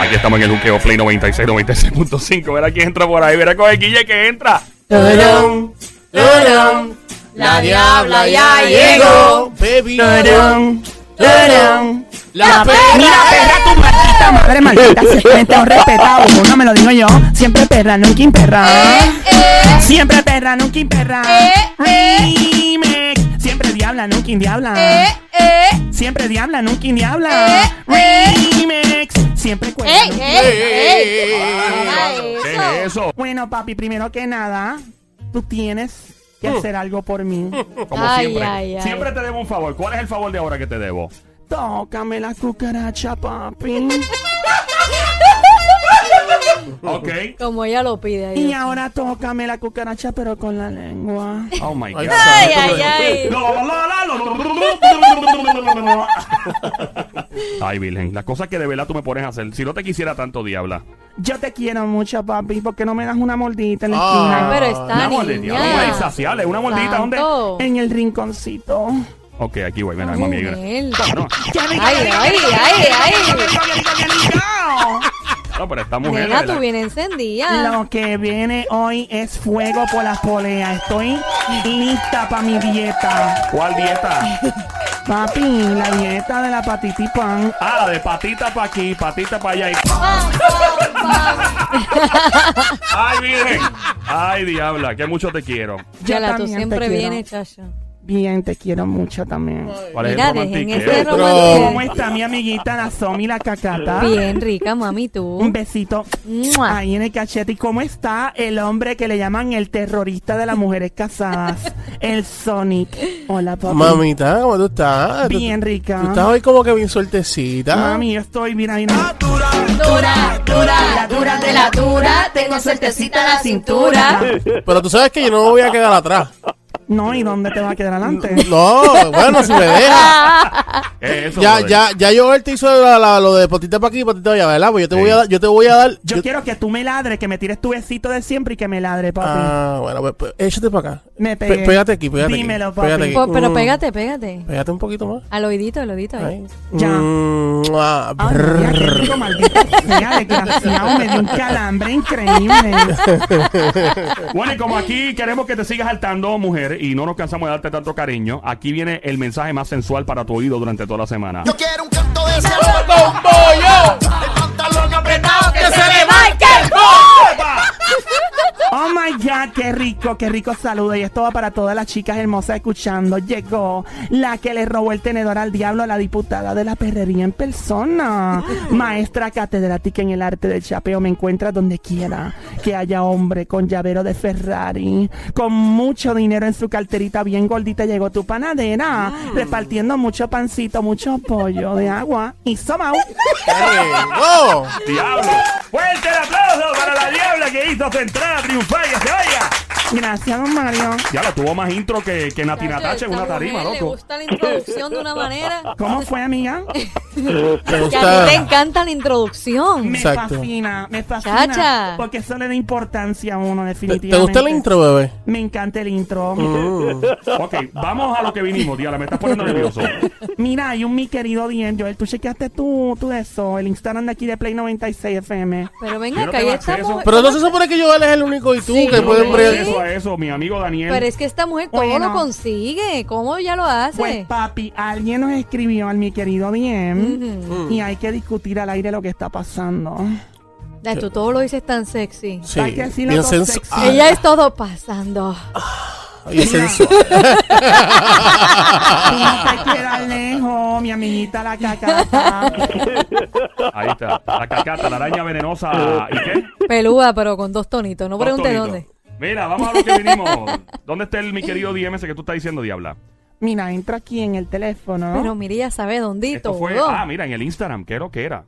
Aquí estamos en el Juqueo Play 96, 96.5. Verá quién entra por ahí. Verá con el Guille que entra. La diabla ya llegó. Baby. Turun, turun, la perra. Mira, perra, tu maldita madre maldita. Siempre un respetado. No me lo digo yo. Siempre perra, nunca imperra. Siempre perra, nunca imperra. Remix. Siempre diabla, nunca indiabla. Siempre diabla, nunca indiabla. Remix. Siempre cuelga. ¡Ey, nunca- ey, ey! ¿Qué Haga es eso? Bueno, papi, primero que nada, tú tienes que hacer algo por mí. Como Ay, siempre. ay, ay. Siempre te debo un favor. ¿Cuál es el favor de ahora que te debo? Tócame la cucaracha, papi. Ok. Como ella lo pide Y ahí. ahora tócame la cucaracha, pero con la lengua. Oh my God. Ay, Ay, ay, ay. Ay, Virgen, las cosas que de verdad tú me pones a hacer. Si no te quisiera tanto, diabla. Yo te quiero mucho, papi, porque no me das una mordita en la Ah. esquina. Pero está Una mordida, una niña. insaciable, una mordita. ¿Dónde? En el rinconcito. Ok, aquí voy. Mira, mami. mira. No, Ay, ay, ay, ay. No, pero esta mujer. Nena, tú bien encendida. Lo que viene hoy es fuego por las poleas. Estoy lista para mi dieta. ¿Cuál dieta? Papi, la dieta de la patita y pan. Ah, de patita para aquí, patita para allá. y- Ay, Virgen. Ay, diabla, que mucho te quiero. Yo Yala, tú siempre vienes, chacha. Bien, te quiero mucho también. ¿Cuál es Mira, el dejen romantiqueo? ese Pero- romance. ¿Cómo está mi amiguita la Somi, la cacata? Bien rica, mami, Un tú. besito Mua. ahí en el cachete. ¿Y cómo está el hombre que le llaman el terrorista de las mujeres casadas? El Sonic. Hola, papi. Mamita, ¿cómo tú estás? Tú- Bien rica. Tú estás hoy como que bien sueltecita. Mami, yo estoy, mira, mira. Dura, dura, la dura de la dura. Tengo suertecita la cintura. Pero tú sabes que yo no me voy a quedar atrás. No, ¿y dónde te va a quedar adelante? No, bueno, si me deja. ¿Qué es eso, Ya, brother? ya, ya yo te hizo la- la- lo de patita para aquí y patita para allá, ¿verdad? Pues yo te voy a dar, yo te voy a dar. Yo yo- quiero que tú me ladres, que me tires tu besito de siempre y que me ladre, papi. Ah, bueno, pues, pues, échate para acá. Me Pe- pegué. pégate aquí, pégate Dímelo, aquí. papi. Pégate aquí. Po- Pero Mm, pégate, pégate. Pégate un poquito más. Al oídito, al oídito ahí. Ahí. Ya. Mm, ah, Ay, brrr. mira, qué rico, maldita sea, desgraciado. Me dio un calambre increíble. Bueno, y como aquí queremos que te sigas saltando, mujer, y no nos cansamos de darte tanto cariño, aquí viene el mensaje más sensual para tu oído durante toda la semana. Yo quiero un canto de ese El pantalón apretado que se le marque. Oh my God, qué rico, qué rico saludo. Y esto va para todas las chicas hermosas escuchando. Llegó la que le robó el tenedor al diablo, la diputada de la perrería en persona. Maestra catedrática en el arte del chapeo. Me encuentra donde quiera. Que haya hombre con llavero de Ferrari, con mucho dinero en su carterita, bien gordita. Llegó tu panadera, repartiendo mucho pancito, mucho pollo de agua y somao. ¡Oh! ¡Diablo! ¡Fuerte el aplauso para la diabla que hizo su entrada triunfal! ¡Que se vaya! Gracias, don Mario. Ya la tuvo más intro que, que Nati Natacha en una tarima, loco. gusta la introducción de una manera. ¿Cómo fue, amiga? ¿Te Que a ti te encanta la introducción. Me Exacto. fascina, me fascina. Chacha. Porque eso le da importancia a uno, ¿Te, definitivamente. te gusta el intro, bebé? Me encanta el intro. Mm. Ok, vamos a lo que vinimos, Diabla. Me estás poniendo nervioso. Mira, hay un mi querido Dien, Joel, tú chequeaste tú, tú eso, el Instagram de aquí de Play 96 FM. Pero venga, no que ahí tengo acceso. estamos. Pero no se supone que yo él es el único y tú Sí, que pueden a eso, mi amigo Daniel. Pero es que esta mujer todo Bueno. lo consigue. ¿Cómo ya lo hace? Pues papi, alguien nos escribió al mi querido Dien Ujú. y hay que discutir al aire lo que está pasando. Ya, tú todo lo dices tan sexy. Sí, Hay que decirlo todo sensual. sexy. Ella es todo pasando. Bien sensual. Tú no te quedas lejos, mi amiguita la cacata. Ahí está. La cacata, la araña venenosa. ¿Y qué? Pelúa, pero con dos tonitos. No Dos pregunte dónde. Mira, vamos a lo que vinimos. ¿Dónde está el mi querido DM ese que tú estás diciendo, Diabla? Mira, entra aquí en el teléfono. Pero mira, ella sabe dónde y Esto todo. fue. Ah, mira, en el Instagram. ¿Qué era lo que era?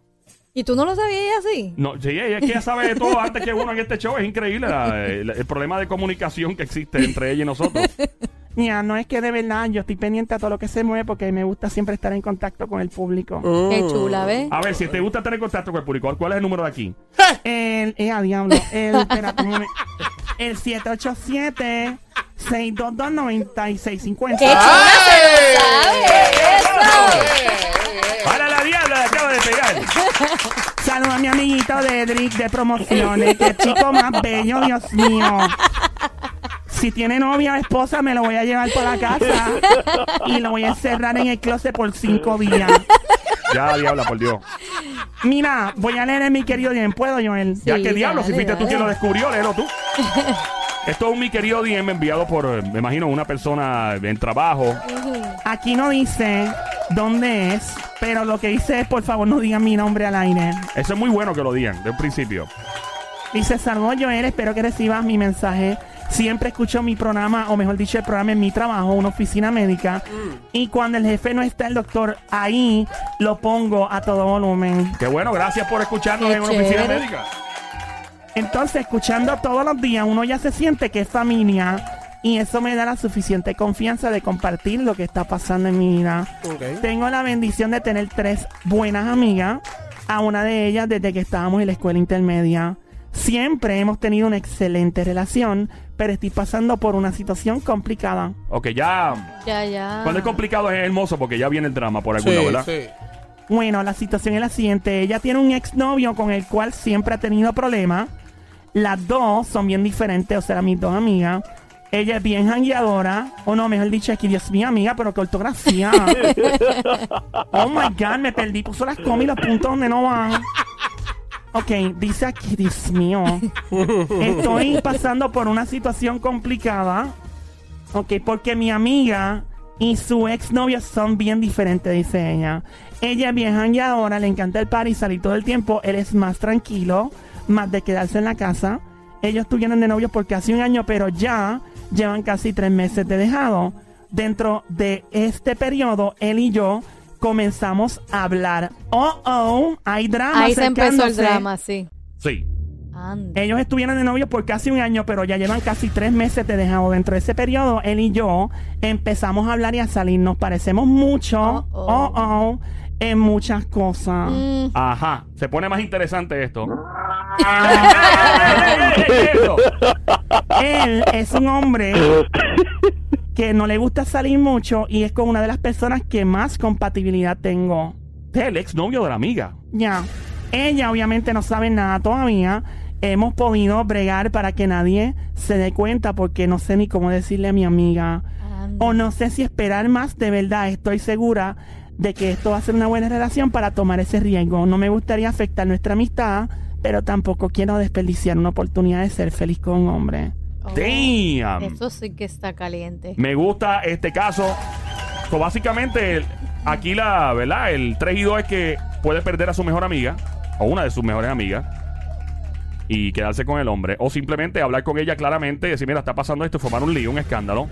¿Y tú no lo sabías así? No, sí, ella, es que ella sabe de todo antes que uno en este show. Es increíble la- el, el problema de comunicación que existe entre ella y nosotros. Mira, no es que de verdad yo estoy pendiente a todo lo que se mueve porque me gusta siempre estar en contacto con el público. Qué chula, ¿ves? A ver, si te gusta tener contacto con el público, ¿cuál es el número de aquí? El, eh, a diablo, el, espérate el 787 622 9650 ¡Qué. Para la diabla le acabo de pegar. Saluda a mi amiguito Dedrick de promociones. Qué chico más bello, Dios mío. Si tiene novia o esposa, me lo voy a llevar para la casa y lo voy a encerrar en el closet por cinco días. Ya, diabla, por Dios. Mira, voy a leer en mi querido DM. ¿Puedo, Joel? Ya Sí, que diablo, si fuiste tú dale. quien lo descubrió, léelo tú. Esto es un mi querido DM enviado por, eh, me imagino, una persona en trabajo. Aquí no dice dónde es, pero lo que dice es, por favor, no digan mi nombre al aire. Eso es muy bueno que lo digan, de un principio. Dice, saludos Joel, espero que recibas mi mensaje. Siempre escucho mi programa, o mejor dicho, el programa en mi trabajo, una oficina médica. Y cuando el jefe no está, el doctor, ahí lo pongo a todo volumen. Qué bueno, gracias por escucharnos Qué en una oficina médica. Entonces, escuchando todos los días, uno ya se siente que es familia. Y eso me da la suficiente confianza de compartir lo que está pasando en mi vida. Tengo la bendición de tener tres buenas amigas. A una de ellas desde que estábamos en la escuela intermedia. Siempre hemos tenido una excelente relación, pero estoy pasando por una situación complicada. Ok, ya. Ya, ya. Cuando es complicado es hermoso porque ya viene el drama por algún Sí, ¿verdad? sí. Bueno, la situación es la siguiente. Ella tiene un exnovio con el cual siempre ha tenido problemas. Las dos son bien diferentes, o sea, mis dos amigas. Ella es bien jangueadora. O no, mejor dicho, aquí, Dios mío, amiga, pero qué ortografía. oh my God, me perdí. Puso las comas y los puntos donde no van. Ok, dice aquí, Dios mío. Estoy pasando por una situación complicada. Ok, porque mi amiga y su exnovio son bien diferentes, dice ella. Ella es bien jangueadora, le encanta el party, salir todo el tiempo. Él es más tranquilo, más de quedarse en la casa. Ellos estuvieron de novios por casi un año, pero ya llevan casi tres meses de dejado. Dentro de este periodo, él y yo comenzamos a hablar. Oh, oh, hay drama. Ahí se empezó el drama, sí. Sí. Anda. Ellos estuvieron de novios por casi un año, pero ya llevan casi tres meses de dejado. Dentro de ese periodo, él y yo empezamos a hablar y a salir. Nos parecemos mucho, Oh, oh, oh. oh, en muchas cosas. Mm, Ajá. Se pone más interesante esto. ¡Ey, ey, ey, ey, eso! Él es un hombre que no le gusta salir mucho y es con una de las personas que más compatibilidad tengo. Este es el exnovio de la amiga. Ya. Ella obviamente no sabe nada todavía. Hemos podido bregar para que nadie se dé cuenta porque no sé ni cómo decirle a mi amiga. anda. O no sé si esperar más, de verdad estoy segura de que esto va a ser una buena relación para tomar ese riesgo. No me gustaría afectar nuestra amistad, pero tampoco quiero desperdiciar una oportunidad de ser feliz con un hombre. Oh, Damn. Eso sí que está caliente. Me gusta este caso. So, básicamente, el- aquí la, ¿verdad? El 3 y 2 es que puede perder a su mejor amiga, o una de sus mejores amigas, y quedarse con el hombre. O simplemente hablar con ella claramente y decir, mira, está pasando esto, y formar un lío, un escándalo.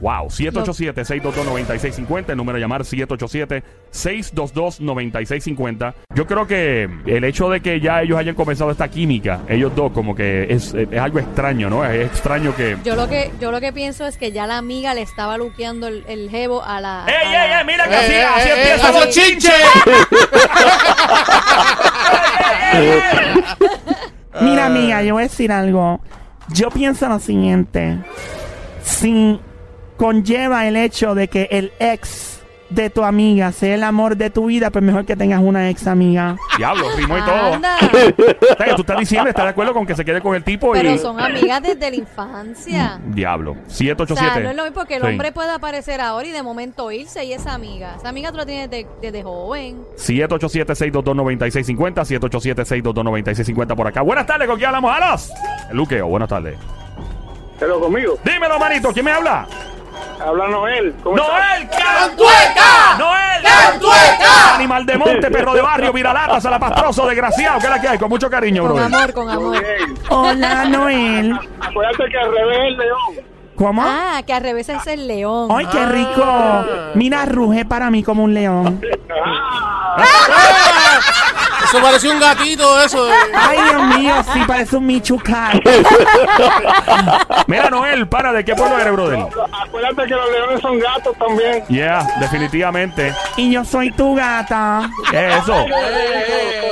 Wow, 787-622-9650, el número a llamar 787-622-9650. Yo creo que el hecho de que ya ellos hayan comenzado esta química, ellos dos, como que es, es algo extraño, ¿no? Es extraño que... Yo lo que yo lo que pienso es que ya la amiga le estaba luqueando el, el jevo a la. ¡Ey, a ey, la- ey! Mira que Eh, así, eh, así eh, empiezan ¡Haz los chinches! Mira, amiga, yo voy a decir algo. Yo pienso lo siguiente. Si conlleva el hecho de que el ex de tu amiga sea el amor de tu vida, pues mejor que tengas una ex amiga. Diablo, rimó y todo. Anda. O sea, que tú estás diciendo, ¿estás de acuerdo con que se quede con el tipo Pero y. son amigas desde la infancia. Diablo. O sea, 787. no es lo mismo porque el Sí. hombre puede aparecer ahora y de momento irse y esa amiga. Esa amiga tú la tienes desde, desde joven. 787-622-9650. 787-622-9650 por acá. Buenas tardes, ¿con quién hablamos? ¡Alos! Luqueo, buenas tardes. Pero conmigo, Dímelo, manito, ¿quién me habla? Habla Noel. ¡Noel! ¡Cantueca! ¡Noel! ¡Cantueca! Animal de monte, perro de barrio, viralata, salapastroso, desgraciado. ¿Qué es la que hay? Con mucho cariño, Con bro. amor, con amor. Hola, Noel. Acuérdate que al revés es el león. ¿Cómo? Ah, que al revés es el león. ¡Ay, qué rico! Mira, ruge para mí como un león. Eso pareció un gatito, eso. eh. ¡Ay, Dios mío! Sí, parece un michucar. Mira, Noel, para, ¿de qué pueblo eres, brother? Acuérdate que los leones son gatos también. Yeah, definitivamente. Y yo soy tu gata. ¿Qué es eso?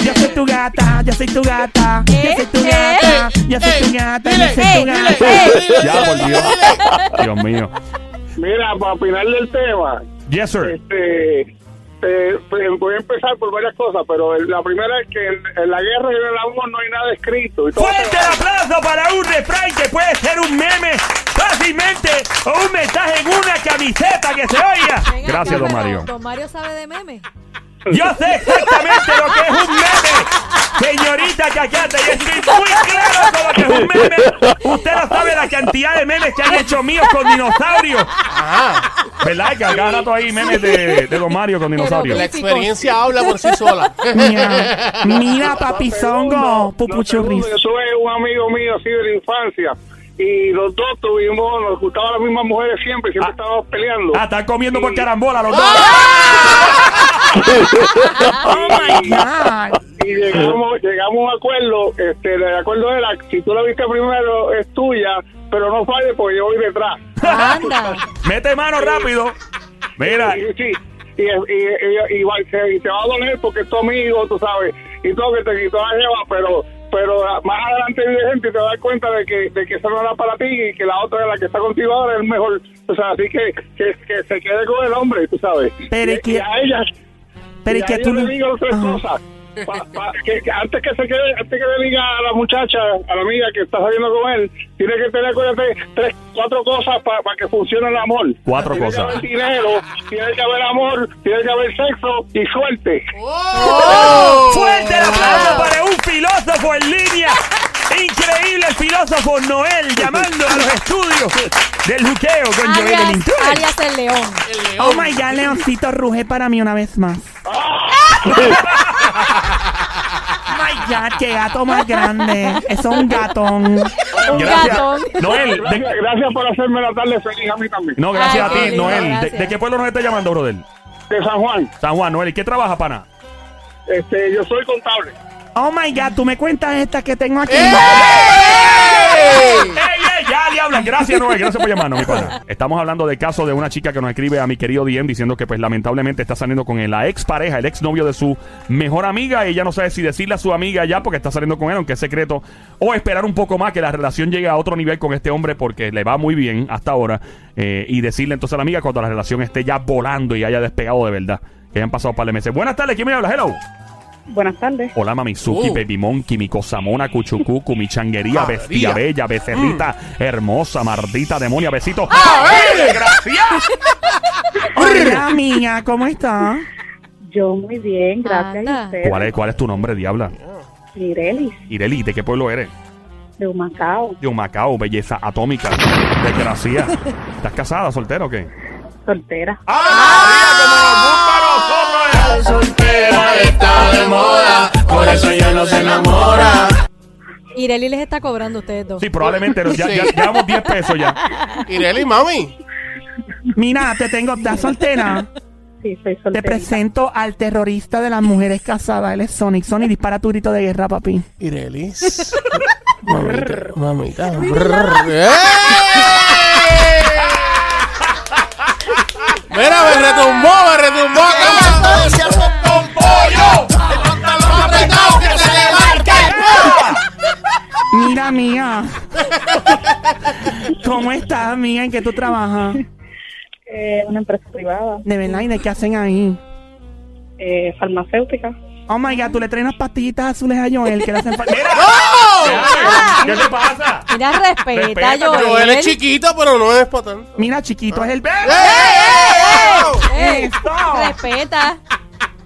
Yo soy tu gata, yo soy tu gata, yo soy tu ¿Eh? gata, yo soy tu gata, yo soy tu gata. Ya, por Dios. Dios mío. Mira, para opinar del tema, Yes, sir. este, eh, pues, voy a empezar por varias cosas, pero el- la primera es que en, en la guerra y en el amor no hay nada escrito. Y todo Fuerte el aplauso para un refrán que puede ser un meme fácilmente o un mensaje en una camiseta que se oiga. Gracias, don Mario. Don Mario sabe de memes. Yo sé exactamente lo que es un meme. Señorita Cacata, yo estoy muy claro con lo que es un meme. Usted no sabe la cantidad de memes que han hecho míos con dinosaurios. ¿Verdad? Que acá rato hay memes de, de Don Mario con dinosaurios. La experiencia habla por sí sola. Mira, mira papizongo, No pupuchurris. Yo soy un amigo mío así de la infancia. Y los dos tuvimos, nos gustaban las mismas mujeres siempre, siempre estábamos peleando. Ah, están comiendo por carambola los dos. Oh my God. y llegamos, llegamos a un acuerdo, este, el acuerdo era, si tú la viste primero es tuya, pero no falles porque yo voy detrás. Anda. Mete mano rápido. Mira, Y, sí, y, y, y- y y te va a doler porque es tu amigo, tú sabes, y todo que te quitó la lleva, pero pero más adelante vive gente y te das cuenta de que, de que eso no era para ti y que la otra, la que está contigo ahora, es mejor. O sea, así que, que, que se quede con el hombre, tú sabes. Pero y, que- y a ella, Pero y a que ella tú le no- digo tres Ajá. cosas. Pa- pa- que, que antes que se quede, antes que le diga a la muchacha, a la amiga que está saliendo con él, tiene que tener acuérdate, tres, cuatro cosas para que funcione el amor. Cuatro tiene cosas. Que haber dinero, tiene que haber amor, tiene que haber sexo y suerte. fuerte el aplauso para un filósofo en línea. Increíble el filósofo Noel llamando a los estudios del juqueo con Joel el Alias, Intruder. alias el león. Oh my God, Leoncito ruge para mí una vez más. Oh my God, qué gato más grande. Eso es un gatón. Un Gracias. gatón. Noel, de- Gracias, gracias por hacerme la tarde feliz a mí también. no, gracias Ay, a qué ti, lindo, Noel. ¿De, gracias. de qué pueblo nos está llamando, brother? De San Juan, San Juan, Noel. ¿Y qué trabaja, pana? este, yo soy contable. Oh my God, tú me cuentas esta que tengo aquí. ¡Ey, Gracias, Noel. Gracias por llamarnos, mi pana. Estamos hablando del caso de una chica que nos escribe a mi querido DM diciendo que, pues, lamentablemente está saliendo con la ex pareja, el ex novio de su mejor amiga. Ella no sabe si decirle a su amiga ya porque está saliendo con él, aunque es secreto, o esperar un poco más que la relación llegue a otro nivel con este hombre porque le va muy bien hasta ahora. eh, y decirle entonces a la amiga cuando la relación esté ya volando y haya despegado de verdad. Que hayan pasado un par de meses. Buenas tardes, ¿quién me habla? Hello. Buenas tardes. Hola, Mamizuki, Uh. Baby Monkey, mi cosamona, cuchucucu, mi changuería, María. bestia bella, becerrita, hermosa, mardita, demonia, besito. ver! ¡Gracias! Hola, mía, ¿cómo estás? Yo muy bien, gracias. Anda. ¿Y usted? ¿Cuál es, ¿Cuál es tu nombre, diabla? Mirelis, Ireli, ¿de qué pueblo eres? de Humacao, De Macao, belleza atómica. Desgracia. ¿Estás casada, soltera o qué? soltera. ¡Ah, María, Soltera está de moda, por eso ella no se enamora. Ireli les está cobrando a ustedes dos. Sí, probablemente. Ya, Sí. ya llevamos 10 pesos ya. Ireli, mami. Mira, te tengo, ¿estás soltera? Sí, soy Te soltera. presento al terrorista de las mujeres casadas. Él es Sonic. Sonic, dispara tu grito de guerra, papi. Irelis. mamita, mamita. ¡Eh! Mira, me retumbó, me retumbó Mira, mía. ¿Cómo estás, mía? ¿En qué tú trabajas? Eh, una empresa privada, De verdad, ¿y de qué hacen ahí? eh, farmacéutica. Oh my god, tú le traes unas pastillitas azules a Joel que le hacen falta. ¡Mira! ¿Qué te pasa? Mira, respeta, Respeta, yo. Pero él es chiquito, pero no es para tanto. Mira, chiquito, es el ¡Ey! Esto. Respeta.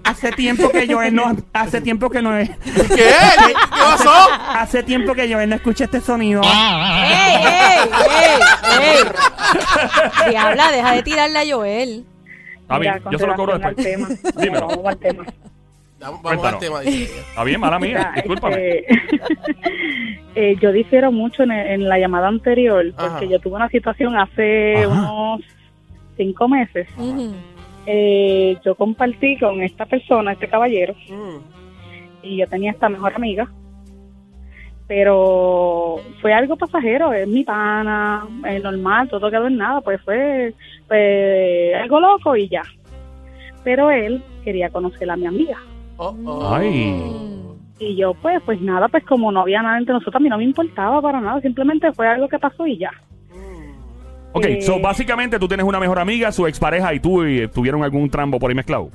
Hace tiempo que Joel no. Hace tiempo que no es. ¿Qué? ¿Qué, pasó? Hace tiempo que Joel no escucha este sonido. ¡Ey, ey, ey, ey! Diabla, deja de tirarle a Joel. Está bien, Ya, con yo se lo cobro después. Dímelo. Vamos al tema. Vamos vamos al Cuéntanos. tema. dice. Está bien, mala mía. Mira, Discúlpame. este, eh, yo difiero mucho en, en la llamada anterior porque Ajá. yo tuve una situación hace Ajá. unos cinco meses. Eh, yo compartí con esta persona, este caballero, Mm. y yo tenía esta mejor amiga, pero fue algo pasajero, es mi pana, es normal, todo quedó en nada, pues fue pues, algo loco y ya. Pero él quería conocer a mi amiga. Oh, oh. Ay. Y yo, pues, pues nada, pues como no había nada entre nosotros, a mí no me importaba para nada, simplemente fue algo que pasó y ya. Ok, Eh, so básicamente tú tienes una mejor amiga, su expareja y tú y tuvieron algún trambo por ahí mezclado.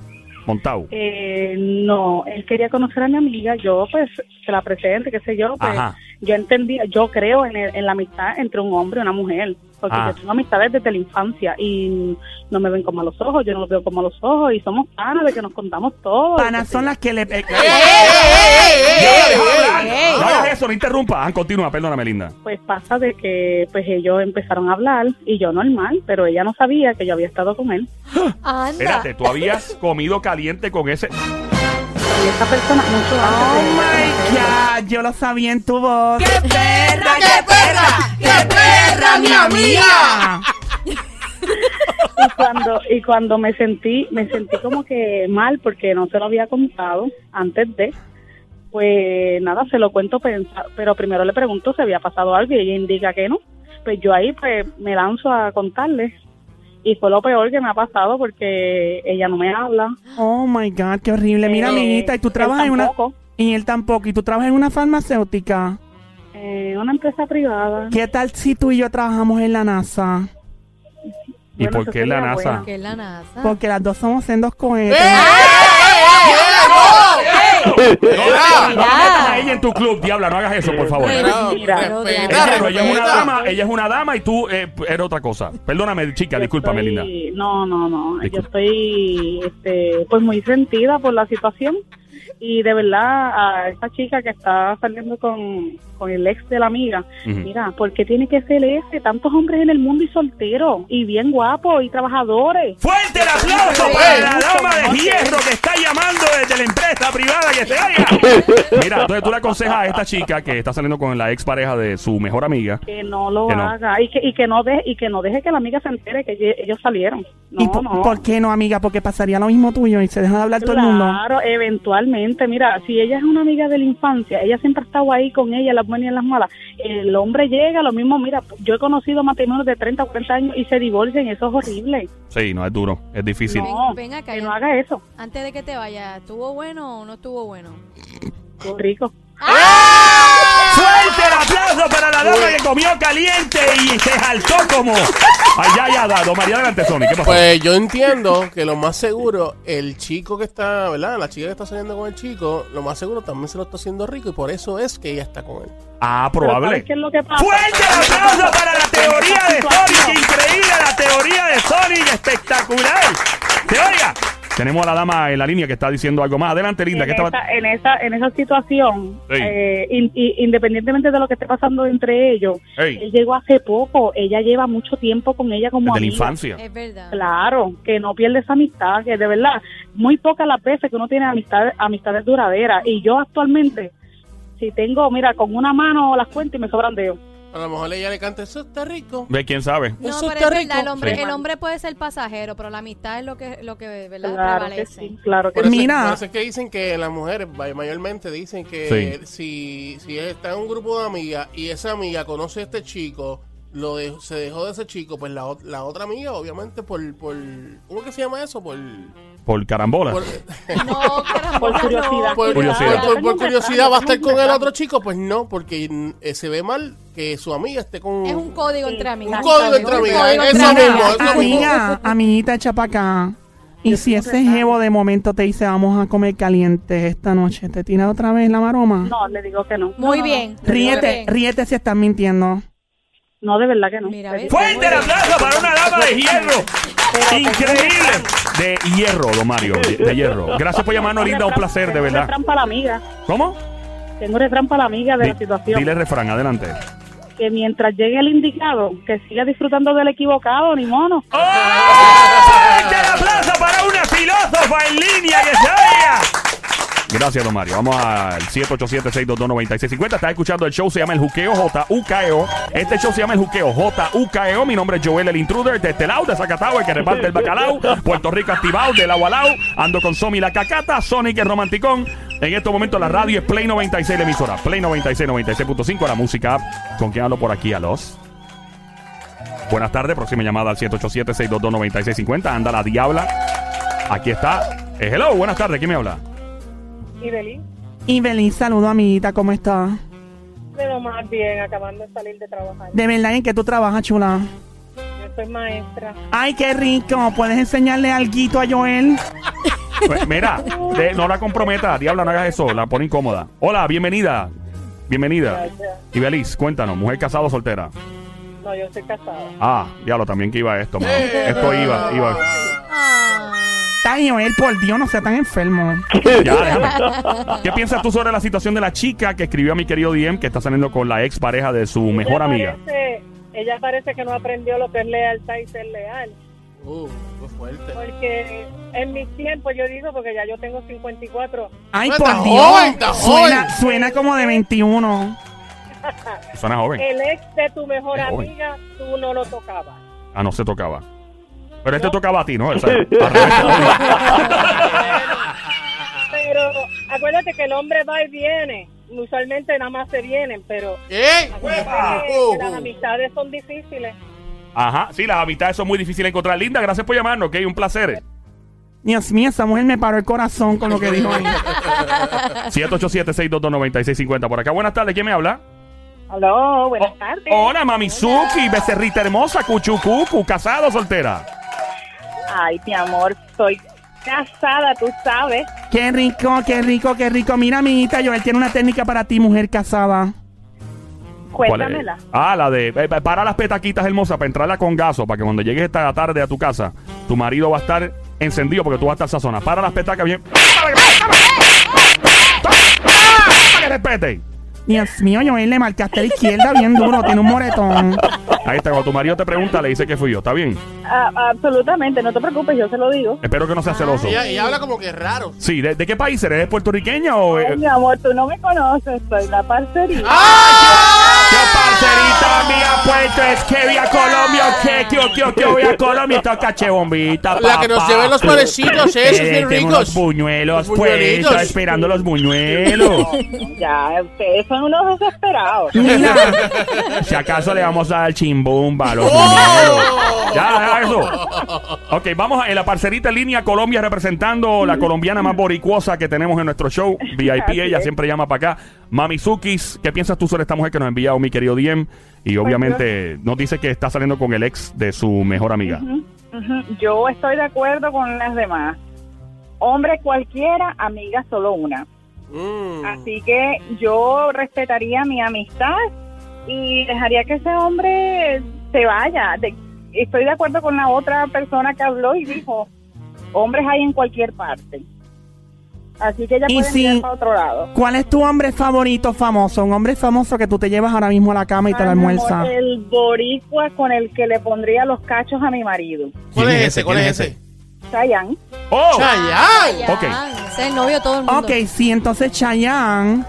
montado. Eh, no, él quería conocer a mi amiga, yo pues se la presente, qué sé yo, pues Ajá. yo entendía, yo creo en, el- en la amistad entre un hombre y una mujer, porque Ah. yo tengo amistades desde la infancia y no me ven como a los ojos, yo no los veo como a los ojos y somos panas de que nos contamos todo. Panas son las que le... eh. No hagas eso, no interrumpa. Ah, continúa, perdóname, linda. Pues pasa de que pues ellos empezaron a hablar y yo normal, pero ella no sabía que yo había estado con él. Anda. Espérate, tú habías comido caliente con ese. Persona mucho Oh antes de my God, yo lo sabía en tu voz. ¡Qué perra, qué perra! ¡Qué perra, mi amiga! y cuando y cuando me sentí me sentí como que mal porque no se lo había contado antes de pues nada se lo cuento pero primero le pregunto si había pasado algo y ella indica que no pues yo ahí pues me lanzo a contarle y fue lo peor que me ha pasado porque ella no me habla Oh my God, qué horrible. Mira, Eh, amiguita, y tú trabajas en una... Y él tampoco. Y tú trabajas en una farmacéutica. Eh, una empresa privada ¿Qué tal si tú y yo trabajamos en la NASA? ¿Y Bueno, por qué la NASA? bueno. ¿Qué es la NASA? Porque las dos somos sendos cohetes. No, la metas- no metas a ella en tu club, diabla, no hagas eso, por favor. Mira, Ella, respeta, ella es una dama, ella es una dama y tú eh, eres otra cosa. Perdóname, chica, discúlpame, estoy- linda. No, no, no. Disculpa. Yo estoy este, pues muy sentida por la situación y de verdad a esta chica que está saliendo con, con el ex de la amiga, mira, ¿por qué tiene que ser ese? Tantos hombres en el mundo y solteros y bien guapos y trabajadores. Fuerte el aplauso Sí. para la dama de hierro que está llamando desde la empresa privada que se oiga. Mira, entonces tú le aconsejas a esta chica que está saliendo con la ex pareja de su mejor amiga. Que no lo Que no. haga y que, y que no deje y que no deje que la amiga se entere que ellos salieron. No, ¿Y por, no. por qué no, amiga? Porque pasaría lo mismo tuyo y se deja de hablar todo el mundo. Claro, eventualmente. Mira, si ella es una amiga de la infancia, ella siempre ha estado ahí con ella, las buenas y las malas. El hombre llega, lo mismo, mira, yo he conocido matrimonios de 30 o 40 años y se divorcian, y eso es horrible. Sí, no es duro, es difícil. No, ven acá, que ya. no haga eso. Antes de que te vayas, ¿estuvo bueno o no estuvo bueno? Rico. Fuerte el aplauso para la dama que comió caliente y se saltó como. Ay, ya, ya, dado. María, adelante, Sony. ¿Qué pasó? Pues yo entiendo que lo más seguro, el chico que está, ¿verdad? La chica que está saliendo con el chico, lo más seguro también se lo está haciendo rico y por eso es que ella está con él. ah, probable. ¿sabes qué es lo que pasa? Fuerte el aplauso para la teoría de Sonic. Qué increíble la teoría de Sonic. Espectacular. Tenemos a la dama en la línea que está diciendo algo más. Adelante, linda. en, ¿Qué estaba... esa, en esa en esa situación, Sí. eh, in- independientemente de lo que esté pasando entre ellos, Ey. él llegó hace poco, ella lleva mucho tiempo con ella como Desde la amiga. infancia. Es verdad. Claro, que no pierde esa amistad, que de verdad, muy pocas las veces que uno tiene amistades, amistades duraderas. Y yo actualmente, si tengo, mira, con una mano las cuento y me sobran dedos. A lo mejor ella le canta, eso está rico. Ve quién sabe. No, Eso pero está es verdad, rico. el hombre, Sí. el hombre puede ser pasajero, pero la amistad es lo que, lo que ¿verdad? Claro que prevalece. sí, claro que Por sí. Mira. por eso es que dicen que las mujeres may- mayormente dicen que si, si está en un grupo de amigas y esa amiga conoce a este chico, lo dejó- se dejó de ese chico, pues la, la otra amiga, obviamente, por, por ¿cómo que se llama eso? Por, Por carambola. por, No, caramba, Por curiosidad. por- Curiosidad. por- por- por curiosidad va a estar con el otro chico, pues no, porque eh, se ve mal que su amiga esté con Es un código entre amigas. Un código entre amigas, eso mismo. Amiga, amiguita, echa para acá. Y si ese jevo de momento te dice vamos a comer caliente esta noche, ¿te tira otra vez la maroma? No, le digo que no. Muy No, bien. Ríete, ríete si estás mintiendo. No, de verdad que no. Mira, ¿ves? Fuerte el aplauso para una dama de hierro. Increíble. De hierro, don Mario. De, de hierro. Gracias por llamarnos, linda. Un placer, de Tengo verdad. refrán para la amiga. ¿Cómo? Tengo refrán para la amiga de Di- la situación. Dile refrán, adelante. Que mientras llegue el indicado, que siga disfrutando del equivocado, ni mono. ¡Oh! ¡Fuerte el aplauso para una filósofa en línea que se oiga! Gracias, don Mario. Vamos al 787-622-9650. Estás escuchando el show, se llama El Juqueo, J-U-K-E-O. Este show se llama El Juqueo, J-U-K-E-O. Mi nombre es Joel, el intruder, de este lado, de Zacatau, el que reparte el bacalao. Puerto Rico activado, de lado a lado. Ando con Somi la cacata, Sonic el romanticón. En estos momentos la radio es Play 96, la emisora. Play 96, 96.5, la música. ¿Con quién hablo por aquí? A los... Buenas tardes, próxima llamada al 787-622-9650. Anda la diabla. Aquí está. Eh, hello, buenas tardes. ¿Quién me habla? Y Belín, Y Belín, saludo amiguita, ¿cómo estás? de lo más bien, acabando de salir de trabajar. De verdad, ¿en qué tú trabajas, chula? Yo soy maestra. Ay, qué rico. ¿Puedes enseñarle algo a Joel? Pues, Mira, de- no la comprometa, diabla, no hagas eso, la pone incómoda. Hola, bienvenida. Bienvenida. Ibeliz, cuéntanos, mujer casada o soltera. No, yo estoy casada. Ah, diablo, también que iba esto, mano. Esto iba, iba. Ay, Joel, por Dios, no sea tan enfermo. Ya, déjame. ¿Qué piensas tú sobre la situación de la chica que escribió a mi querido DM que está saliendo con la ex pareja de su mejor amiga? parece- ella parece que no aprendió lo que es lealtad y ser leal. Uh, qué fuerte. Porque en mis tiempos, yo digo, porque ya yo tengo 54, Ay, por Dios. está Suena, joven. suena como de 21. Suena joven. el ex de tu mejor Es joven. amiga, tú no lo tocabas. Ah, no se tocaba. Pero este tocaba a ti, ¿no? O sea. Pero acuérdate que el hombre va y viene. Usualmente nada más se vienen, pero ¿Eh? acuérdate que, que las amistades son difíciles. Ajá, sí, las amistades son muy difíciles de encontrar. Linda, gracias por llamarnos, ok, un placer. Dios mío, esa mujer me paró el corazón con lo que dijo ahí. 787-622-9650. Por acá, buenas tardes, ¿quién me habla? Aló, buenas tardes. Hola, Mamizuki, becerrita hermosa, cuchucucu, casada o soltera. Ay, mi amor, soy casada, tú sabes. Qué rico, qué rico, qué rico. Mira, amiguita, Joel tiene una técnica para ti, mujer casada. Cuéntamela. Ah, la de eh, para las petaquitas hermosas para entrarla con gaso, para que cuando llegues esta tarde a tu casa, tu marido va a estar encendido porque tú vas a estar sazona. Para las petacas bien. ¡Para que respete! Dios mío, Joel, le marcaste a la izquierda bien duro, tiene un moretón. Ahí está, cuando tu marido te pregunta, le dice que fui yo. ¿Está bien? Ah, absolutamente, no te preocupes, yo se lo digo. Espero que no sea celoso. Ella, ella habla como que raro. Sí, ¿de, de qué país eres? ¿Eres puertorriqueña o.? eh? Ay, mi amor, tú no me conoces, soy la parcerita. ¡Qué parcerita mía, pues es que voy a Colombia, que que que que voy a Colombia, esta caché bombita, La que nos lleven los panecitos, esos Eh, bien tengo unos ricos. buñuelos, Los pues, esperando los buñuelos. Ya, ustedes son unos desesperados. Mira, si acaso le vamos a dar chimbumba a los ¡Oh! buñuelos. Ya, deja eso. Ok, vamos a en la parcerita en línea Colombia representando la colombiana más boricuosa que tenemos en nuestro show. VIP, ella siempre llama para acá. Mamizukis, ¿qué piensas tú sobre esta mujer que nos ha enviado mi querido Diem? Y obviamente nos dice que está saliendo con el ex de su mejor amiga. Yo estoy de acuerdo con las demás. Hombre cualquiera, amiga solo una. Mm. Así que yo respetaría mi amistad y dejaría que ese hombre se vaya. De- estoy de acuerdo con la otra persona que habló y dijo, hombres hay en cualquier parte. Así que ella Y puede si- mirar para otro lado. ¿cuál es tu hombre favorito famoso? Un hombre famoso que tú te llevas ahora mismo a la cama y te lo almuerzas. El boricua con el que le pondría los cachos a mi marido. ¿Cuál es ese? ¿Cuál es ese? Chayanne. ¡Oh! Chayanne. Ok. Ese es el novio de todo el mundo. Ok, si entonces Chayanne,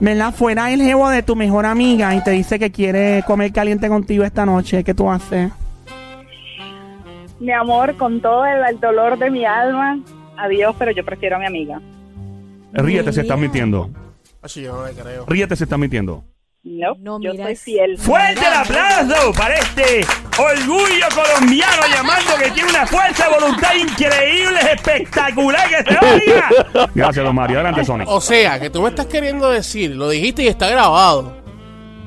¿verdad? Fuera el jevo de tu mejor amiga y te dice que quiere comer caliente contigo esta noche, ¿qué tú haces? Mi amor, con todo el, el dolor de mi alma, adiós, pero yo prefiero a mi amiga. Ríete si estás mintiendo. Así yo no le creo. Ríete si estás mintiendo. No, No, yo mira, soy fiel. ¡Fuerte el aplauso para este orgullo colombiano llamando que tiene una fuerza de voluntad increíble, espectacular que se oiga! Gracias, don Mario. Adelante, Sonic. O sea, que tú me estás queriendo decir, lo dijiste y está grabado,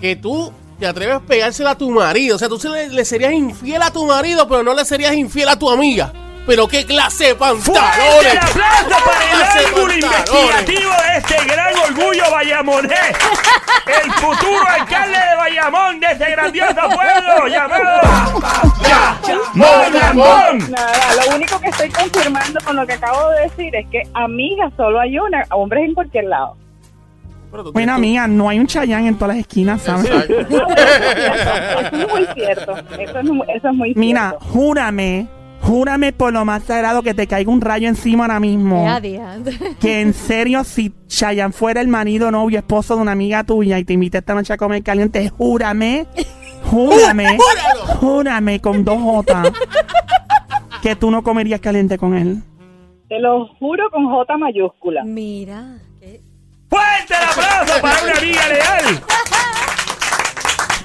que tú te atreves a pegársela a tu marido. O sea, tú se le, le serías infiel a tu marido, pero no le serías infiel a tu amiga. Pero qué clase de ¡Fuerte pantalones. el aplauso para el ángulo investigativo de este gran orgullo bayamonés! El futuro alcalde de Bayamón de este grandioso pueblo llamado... ¡Monamón! Nada, lo único que estoy confirmando con lo que acabo de decir es que amigas solo hay una, hombres en cualquier lado. Bueno, amiga, no hay un Chayanne en todas las esquinas, ¿sabes? Eso es muy cierto. Eso es, eso es muy Mira, cierto. júrame, júrame por lo más sagrado que te caiga un rayo encima ahora mismo. Que en serio, si Chayanne fuera el marido, novio, esposo de una amiga tuya y te invita esta noche a comer caliente, júrame, júrame, júrame con dos J que tú no comerías caliente con él. Te lo juro con J mayúscula. Mira. qué- ¡Fuerte el aplauso para una amiga leal!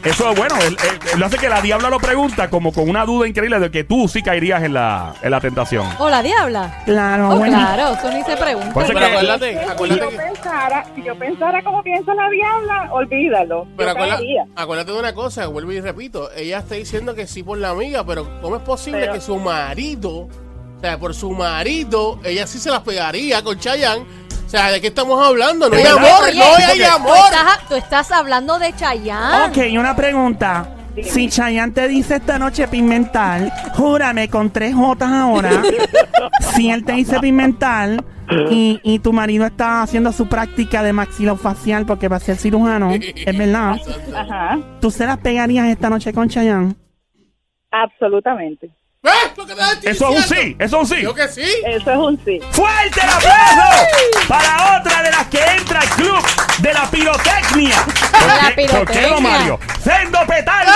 Eso es bueno, él, él- él lo hace que la diabla lo pregunta como con una duda increíble de que tú sí caerías en la, en la tentación. O la diabla. Claro, Oh, bueno. claro, eso ni se pregunta. Por eso Pero que- acuérdate, Si acuérdate yo que... pensara, si yo pensara como piensa la diabla, olvídalo. Pero yo acuérdate, caería. acuérdate de una cosa, vuelvo y repito, ella está diciendo que sí por la amiga, pero ¿cómo es posible Pero- que su marido, o sea, por su marido, ella sí se las pegaría con Chayanne. O sea, ¿de qué estamos hablando? No hay amor, Oye, no hay porque amor. Tú estás, tú estás hablando de Chayanne. Ok, una pregunta. Si Chayanne te dice esta noche pimental, júrame con tres Jotas ahora. si él te dice pimental y, y tu marido está haciendo su práctica de maxilofacial porque va a ser cirujano, es verdad. Ajá, ¿Tú se las pegarías esta noche con Chayanne? absolutamente. Eso es un sí, eso es un sí. Yo que sí. Eso es un sí. ¡Fuerte el aplauso! Para otra de las que entra al club de la pirotecnia. ¿Por, la qué, pirotecnia. ¿por no, Mario? ¡Sendo petardo!